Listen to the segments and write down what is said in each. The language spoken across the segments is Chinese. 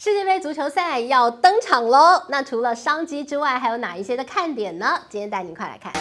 世界杯足球赛要登场喽！那除了商机之外，还有哪一些的看点呢？今天带您快来看。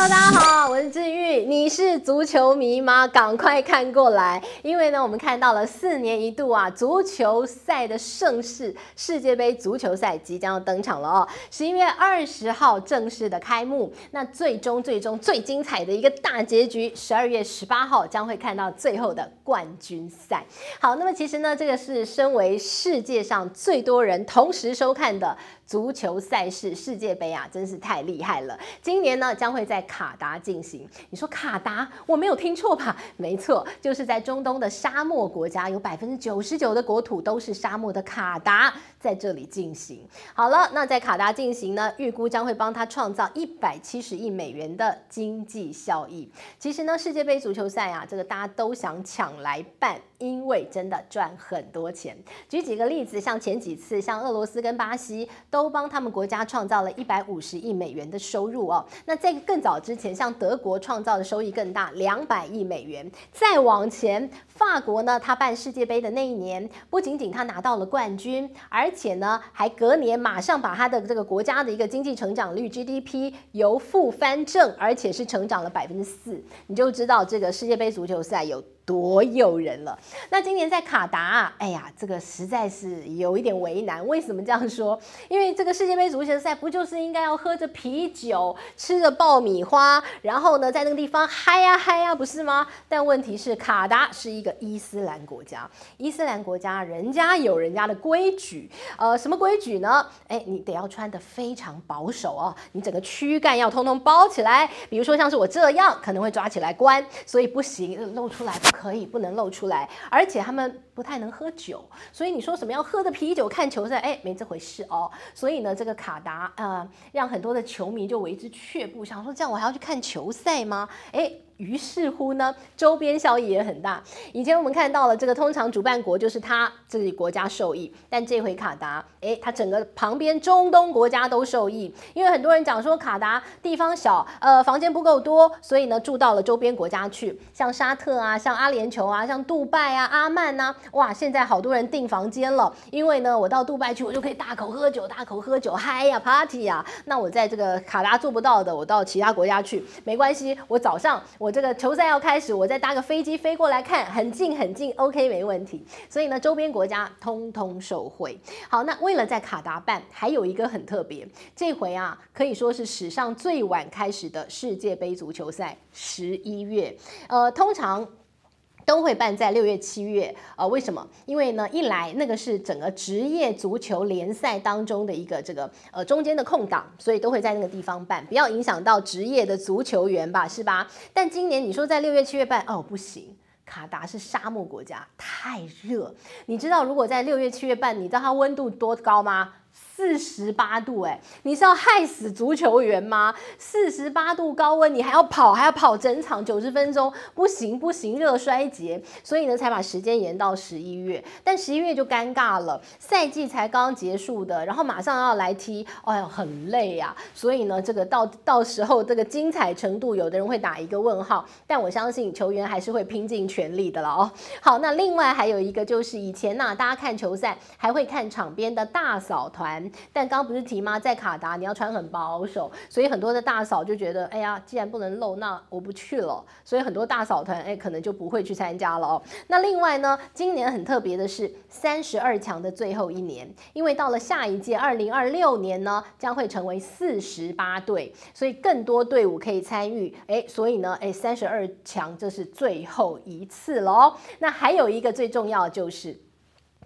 大家好，我是志玉。你是足球迷吗？赶快看过来，因为呢，我们看到了四年一度啊足球赛的盛世——世界杯足球赛即将要登场了哦。十一月二十号正式的开幕，那最终、最终、最精彩的一个大结局，十二月十八号将会看到最后的冠军赛。好，那么其实呢，这个是身为世界上最多人同时收看的。足球赛事世界杯啊，真是太厉害了！今年呢，将会在卡达进行。你说卡达，我没有听错吧？没错，就是在中东的沙漠国家，有百分之九十九的国土都是沙漠的卡达，在这里进行。好了，那在卡达进行呢，预估将会帮他创造一百七十亿美元的经济效益。其实呢，世界杯足球赛啊，这个大家都想抢来办。因为真的赚很多钱，举几个例子，像前几次，像俄罗斯跟巴西都帮他们国家创造了一百五十亿美元的收入哦。那在更早之前，像德国创造的收益更大，两百亿美元。再往前，法国呢，他办世界杯的那一年，不仅仅他拿到了冠军，而而且呢，还隔年马上把他的这个国家的一个经济成长率 GDP 由负翻正，而且是成长了百分之四，你就知道这个世界杯足球赛有。多诱人了！那今年在卡达，哎呀，这个实在是有一点为难。为什么这样说？因为这个世界杯足球赛不就是应该要喝着啤酒，吃着爆米花，然后呢，在那个地方嗨呀嗨呀，不是吗？但问题是，卡达是一个伊斯兰国家，伊斯兰国家人家有人家的规矩，呃，什么规矩呢？哎，你得要穿得非常保守哦，你整个躯干要通通包起来，比如说像是我这样，可能会抓起来关，所以不行，露出来。可可以不能露出来，而且他们不太能喝酒，所以你说什么要喝着啤酒看球赛，哎，没这回事哦。所以呢，这个卡达呃，让很多的球迷就为之却步，想说这样我还要去看球赛吗？哎。于是乎呢，周边效益也很大。以前我们看到了这个，通常主办国就是他自己国家受益，但这回卡达，诶，他整个旁边中东国家都受益，因为很多人讲说卡达地方小，呃，房间不够多，所以呢住到了周边国家去，像沙特啊，像阿联酋啊，像杜拜啊、阿曼呐、哇，现在好多人订房间了，因为呢，我到杜拜去，我就可以大口喝酒，大口喝酒，嗨呀，party 呀。那我在这个卡达做不到的，我到其他国家去没关系，我早上我。这个球赛要开始，我再搭个飞机飞过来看，很近很近，OK，没问题。所以呢，周边国家通通受惠。好，那为了在卡达办，还有一个很特别，这回啊，可以说是史上最晚开始的世界杯足球赛，十一月。呃，通常。都会办在六月、七月，呃，为什么？因为呢，一来那个是整个职业足球联赛当中的一个这个呃中间的空档，所以都会在那个地方办，不要影响到职业的足球员吧，是吧？但今年你说在六月、七月办，哦，不行，卡达是沙漠国家，太热。你知道如果在六月、七月办，你知道它温度多高吗？四十八度，哎，你是要害死足球员吗？四十八度高温，你还要跑，还要跑整场九十分钟，不行不行，热衰竭。所以呢，才把时间延到十一月。但十一月就尴尬了，赛季才刚结束的，然后马上要来踢，哎呦，很累呀。所以呢，这个到到时候这个精彩程度，有的人会打一个问号。但我相信球员还是会拼尽全力的了哦。好，那另外还有一个就是以前呢，大家看球赛还会看场边的大嫂团。但刚不是提吗？在卡达你要穿很保守，所以很多的大嫂就觉得，哎呀，既然不能露，那我不去了。所以很多大嫂团，哎，可能就不会去参加了哦。那另外呢，今年很特别的是三十二强的最后一年，因为到了下一届二零二六年呢，将会成为四十八队，所以更多队伍可以参与。哎，所以呢，哎，三十二强这是最后一次了哦。那还有一个最重要的就是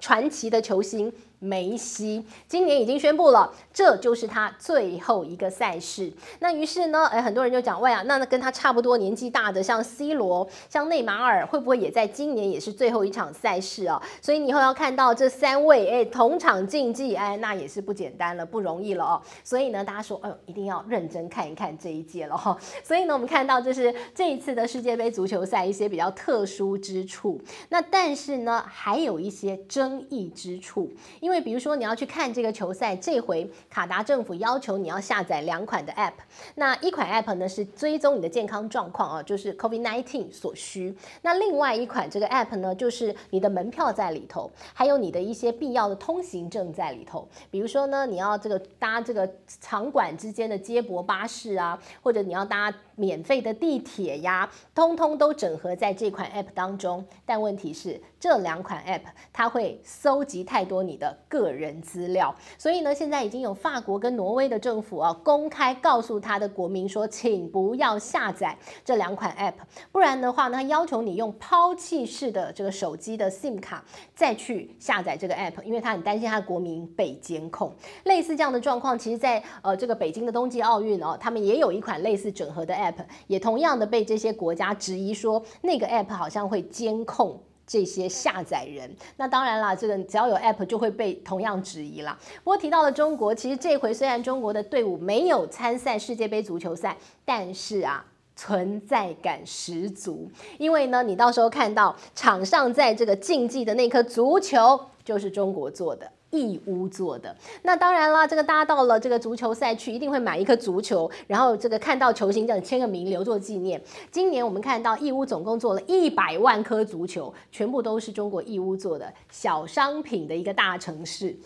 传奇的球星。梅西今年已经宣布了，这就是他最后一个赛事。那于是呢，哎，很多人就讲，喂啊，那那跟他差不多年纪大的，像 C 罗、像内马尔，会不会也在今年也是最后一场赛事啊？所以你以后要看到这三位，哎，同场竞技，哎，那也是不简单了，不容易了哦。所以呢，大家说，哎呦，一定要认真看一看这一届了哈。所以呢，我们看到就是这一次的世界杯足球赛一些比较特殊之处。那但是呢，还有一些争议之处，因为。为比如说你要去看这个球赛，这回卡达政府要求你要下载两款的 App，那一款 App 呢是追踪你的健康状况啊，就是 COVID-19 所需。那另外一款这个 App 呢，就是你的门票在里头，还有你的一些必要的通行证在里头。比如说呢，你要这个搭这个场馆之间的接驳巴士啊，或者你要搭免费的地铁呀，通通都整合在这款 App 当中。但问题是，这两款 App 它会搜集太多你的个人资料，所以呢，现在已经有法国跟挪威的政府啊，公开告诉他的国民说，请不要下载这两款 App，不然的话呢，要求你用抛弃式的这个手机的 SIM 卡再去下载这个 App，因为他很担心他的国民被监控。类似这样的状况，其实在呃这个北京的冬季奥运哦，他们也有一款类似整合的 App，也同样的被这些国家质疑说，那个 App 好像会监控。这些下载人，那当然啦，这个只要有 App 就会被同样质疑啦。不过提到了中国，其实这回虽然中国的队伍没有参赛世界杯足球赛，但是啊，存在感十足。因为呢，你到时候看到场上在这个竞技的那颗足球，就是中国做的。义乌做的，那当然啦，这个大家到了这个足球赛区，一定会买一颗足球，然后这个看到球星这样签个名留作纪念。今年我们看到义乌总共做了一百万颗足球，全部都是中国义乌做的，小商品的一个大城市。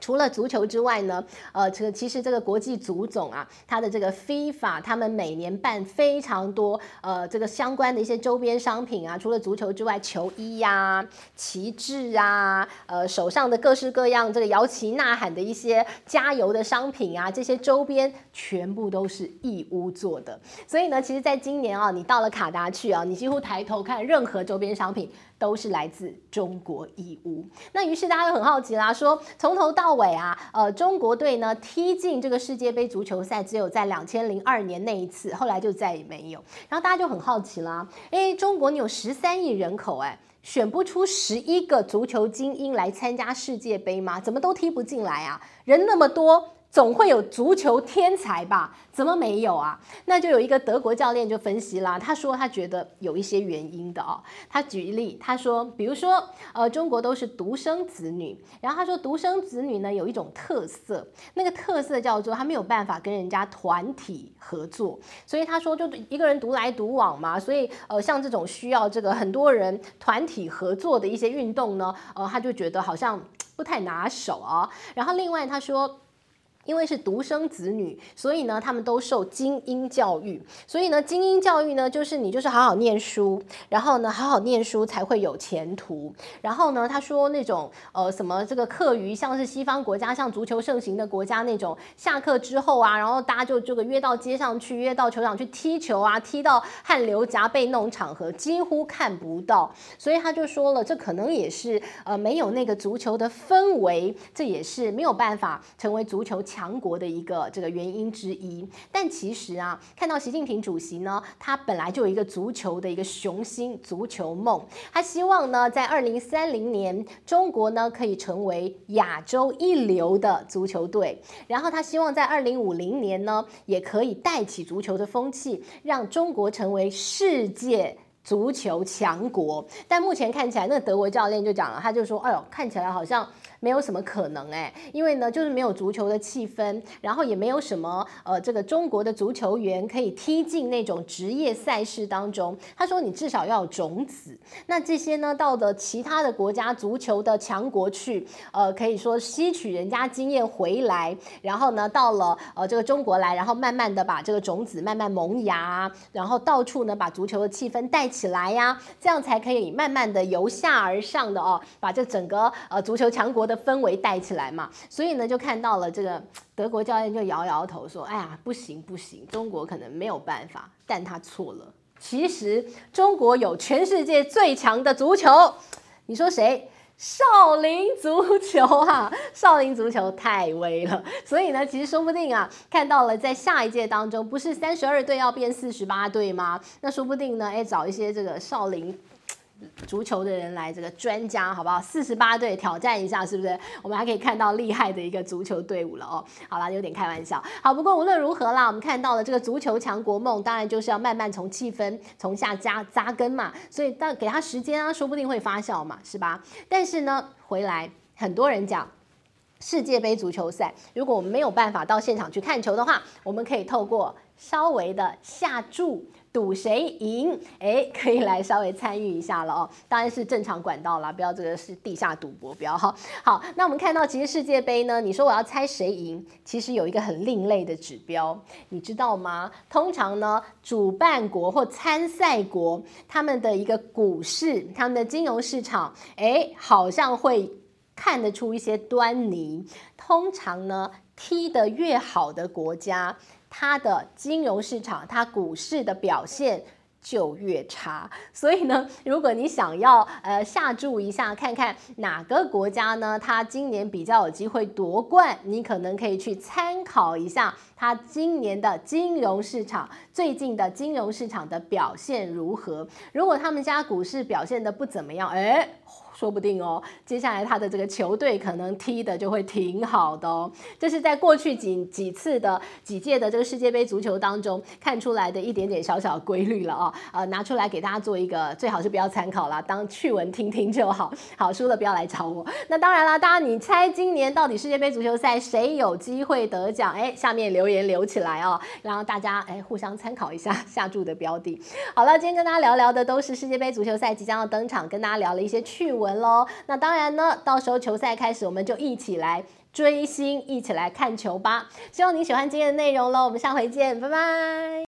除了足球之外呢，呃，这个其实这个国际足总啊，它的这个 FIFA，他们每年办非常多呃这个相关的一些周边商品啊，除了足球之外，球衣呀、旗帜啊，呃，手上的各式各样这个摇旗呐喊的一些加油的商品啊，这些周边全部都是义乌做的。所以呢，其实在今年啊，你到了卡达去啊，你几乎抬头看任何周边商品。都是来自中国义乌，那于是大家就很好奇啦，说从头到尾啊，呃，中国队呢踢进这个世界杯足球赛，只有在两千零二年那一次，后来就再也没有。然后大家就很好奇啦，诶，中国你有十三亿人口，诶，选不出十一个足球精英来参加世界杯吗？怎么都踢不进来啊？人那么多。总会有足球天才吧？怎么没有啊？那就有一个德国教练就分析啦，他说他觉得有一些原因的哦。他举例，他说，比如说，呃，中国都是独生子女，然后他说独生子女呢有一种特色，那个特色叫做他没有办法跟人家团体合作，所以他说就一个人独来独往嘛。所以呃，像这种需要这个很多人团体合作的一些运动呢，呃，他就觉得好像不太拿手啊。然后另外他说。因为是独生子女，所以呢，他们都受精英教育。所以呢，精英教育呢，就是你就是好好念书，然后呢，好好念书才会有前途。然后呢，他说那种呃什么这个课余，像是西方国家，像足球盛行的国家那种，下课之后啊，然后大家就这个约到街上去，约到球场去踢球啊，踢到汗流浃背那种场合几乎看不到。所以他就说了，这可能也是呃没有那个足球的氛围，这也是没有办法成为足球强强国的一个这个原因之一，但其实啊，看到习近平主席呢，他本来就有一个足球的一个雄心、足球梦，他希望呢，在二零三零年，中国呢可以成为亚洲一流的足球队，然后他希望在二零五零年呢，也可以带起足球的风气，让中国成为世界足球强国。但目前看起来，那德国教练就讲了，他就说：“哎呦，看起来好像。”没有什么可能哎，因为呢，就是没有足球的气氛，然后也没有什么呃，这个中国的足球员可以踢进那种职业赛事当中。他说，你至少要有种子，那这些呢，到了其他的国家足球的强国去，呃，可以说吸取人家经验回来，然后呢，到了呃这个中国来，然后慢慢的把这个种子慢慢萌芽，然后到处呢把足球的气氛带起来呀，这样才可以慢慢的由下而上的哦，把这整个呃足球强国的氛围带起来嘛，所以呢，就看到了这个德国教练就摇摇头说：“哎呀，不行不行，中国可能没有办法。”但他错了，其实中国有全世界最强的足球，你说谁？少林足球啊，少林足球太威了。所以呢，其实说不定啊，看到了在下一届当中，不是三十二队要变四十八队吗？那说不定呢，哎，找一些这个少林。足球的人来，这个专家好不好？四十八队挑战一下，是不是？我们还可以看到厉害的一个足球队伍了哦。好啦，有点开玩笑。好，不过无论如何啦，我们看到了这个足球强国梦，当然就是要慢慢从气氛从下扎扎根嘛。所以，但给他时间啊，说不定会发酵嘛，是吧？但是呢，回来很多人讲，世界杯足球赛，如果我们没有办法到现场去看球的话，我们可以透过稍微的下注。赌谁赢？哎，可以来稍微参与一下了哦。当然是正常管道啦，不要这个是地下赌博，不要哈。好，那我们看到其实世界杯呢，你说我要猜谁赢，其实有一个很另类的指标，你知道吗？通常呢，主办国或参赛国他们的一个股市，他们的金融市场，哎，好像会看得出一些端倪。通常呢，踢得越好的国家。它的金融市场，它股市的表现就越差。所以呢，如果你想要呃下注一下，看看哪个国家呢，它今年比较有机会夺冠，你可能可以去参考一下它今年的金融市场，最近的金融市场的表现如何。如果他们家股市表现得不怎么样，哎。说不定哦，接下来他的这个球队可能踢的就会挺好的哦。这是在过去几几次的几届的这个世界杯足球当中看出来的一点点小小规律了哦。呃，拿出来给大家做一个，最好是不要参考啦，当趣闻听听就好。好，输了不要来找我。那当然啦，大家你猜今年到底世界杯足球赛谁有机会得奖？哎，下面留言留起来哦，然后大家哎互相参考一下下注的标的。好了，今天跟大家聊聊的都是世界杯足球赛即将要登场，跟大家聊了一些趣闻。喽，那当然呢，到时候球赛开始，我们就一起来追星，一起来看球吧。希望你喜欢今天的内容喽，我们下回见，拜拜。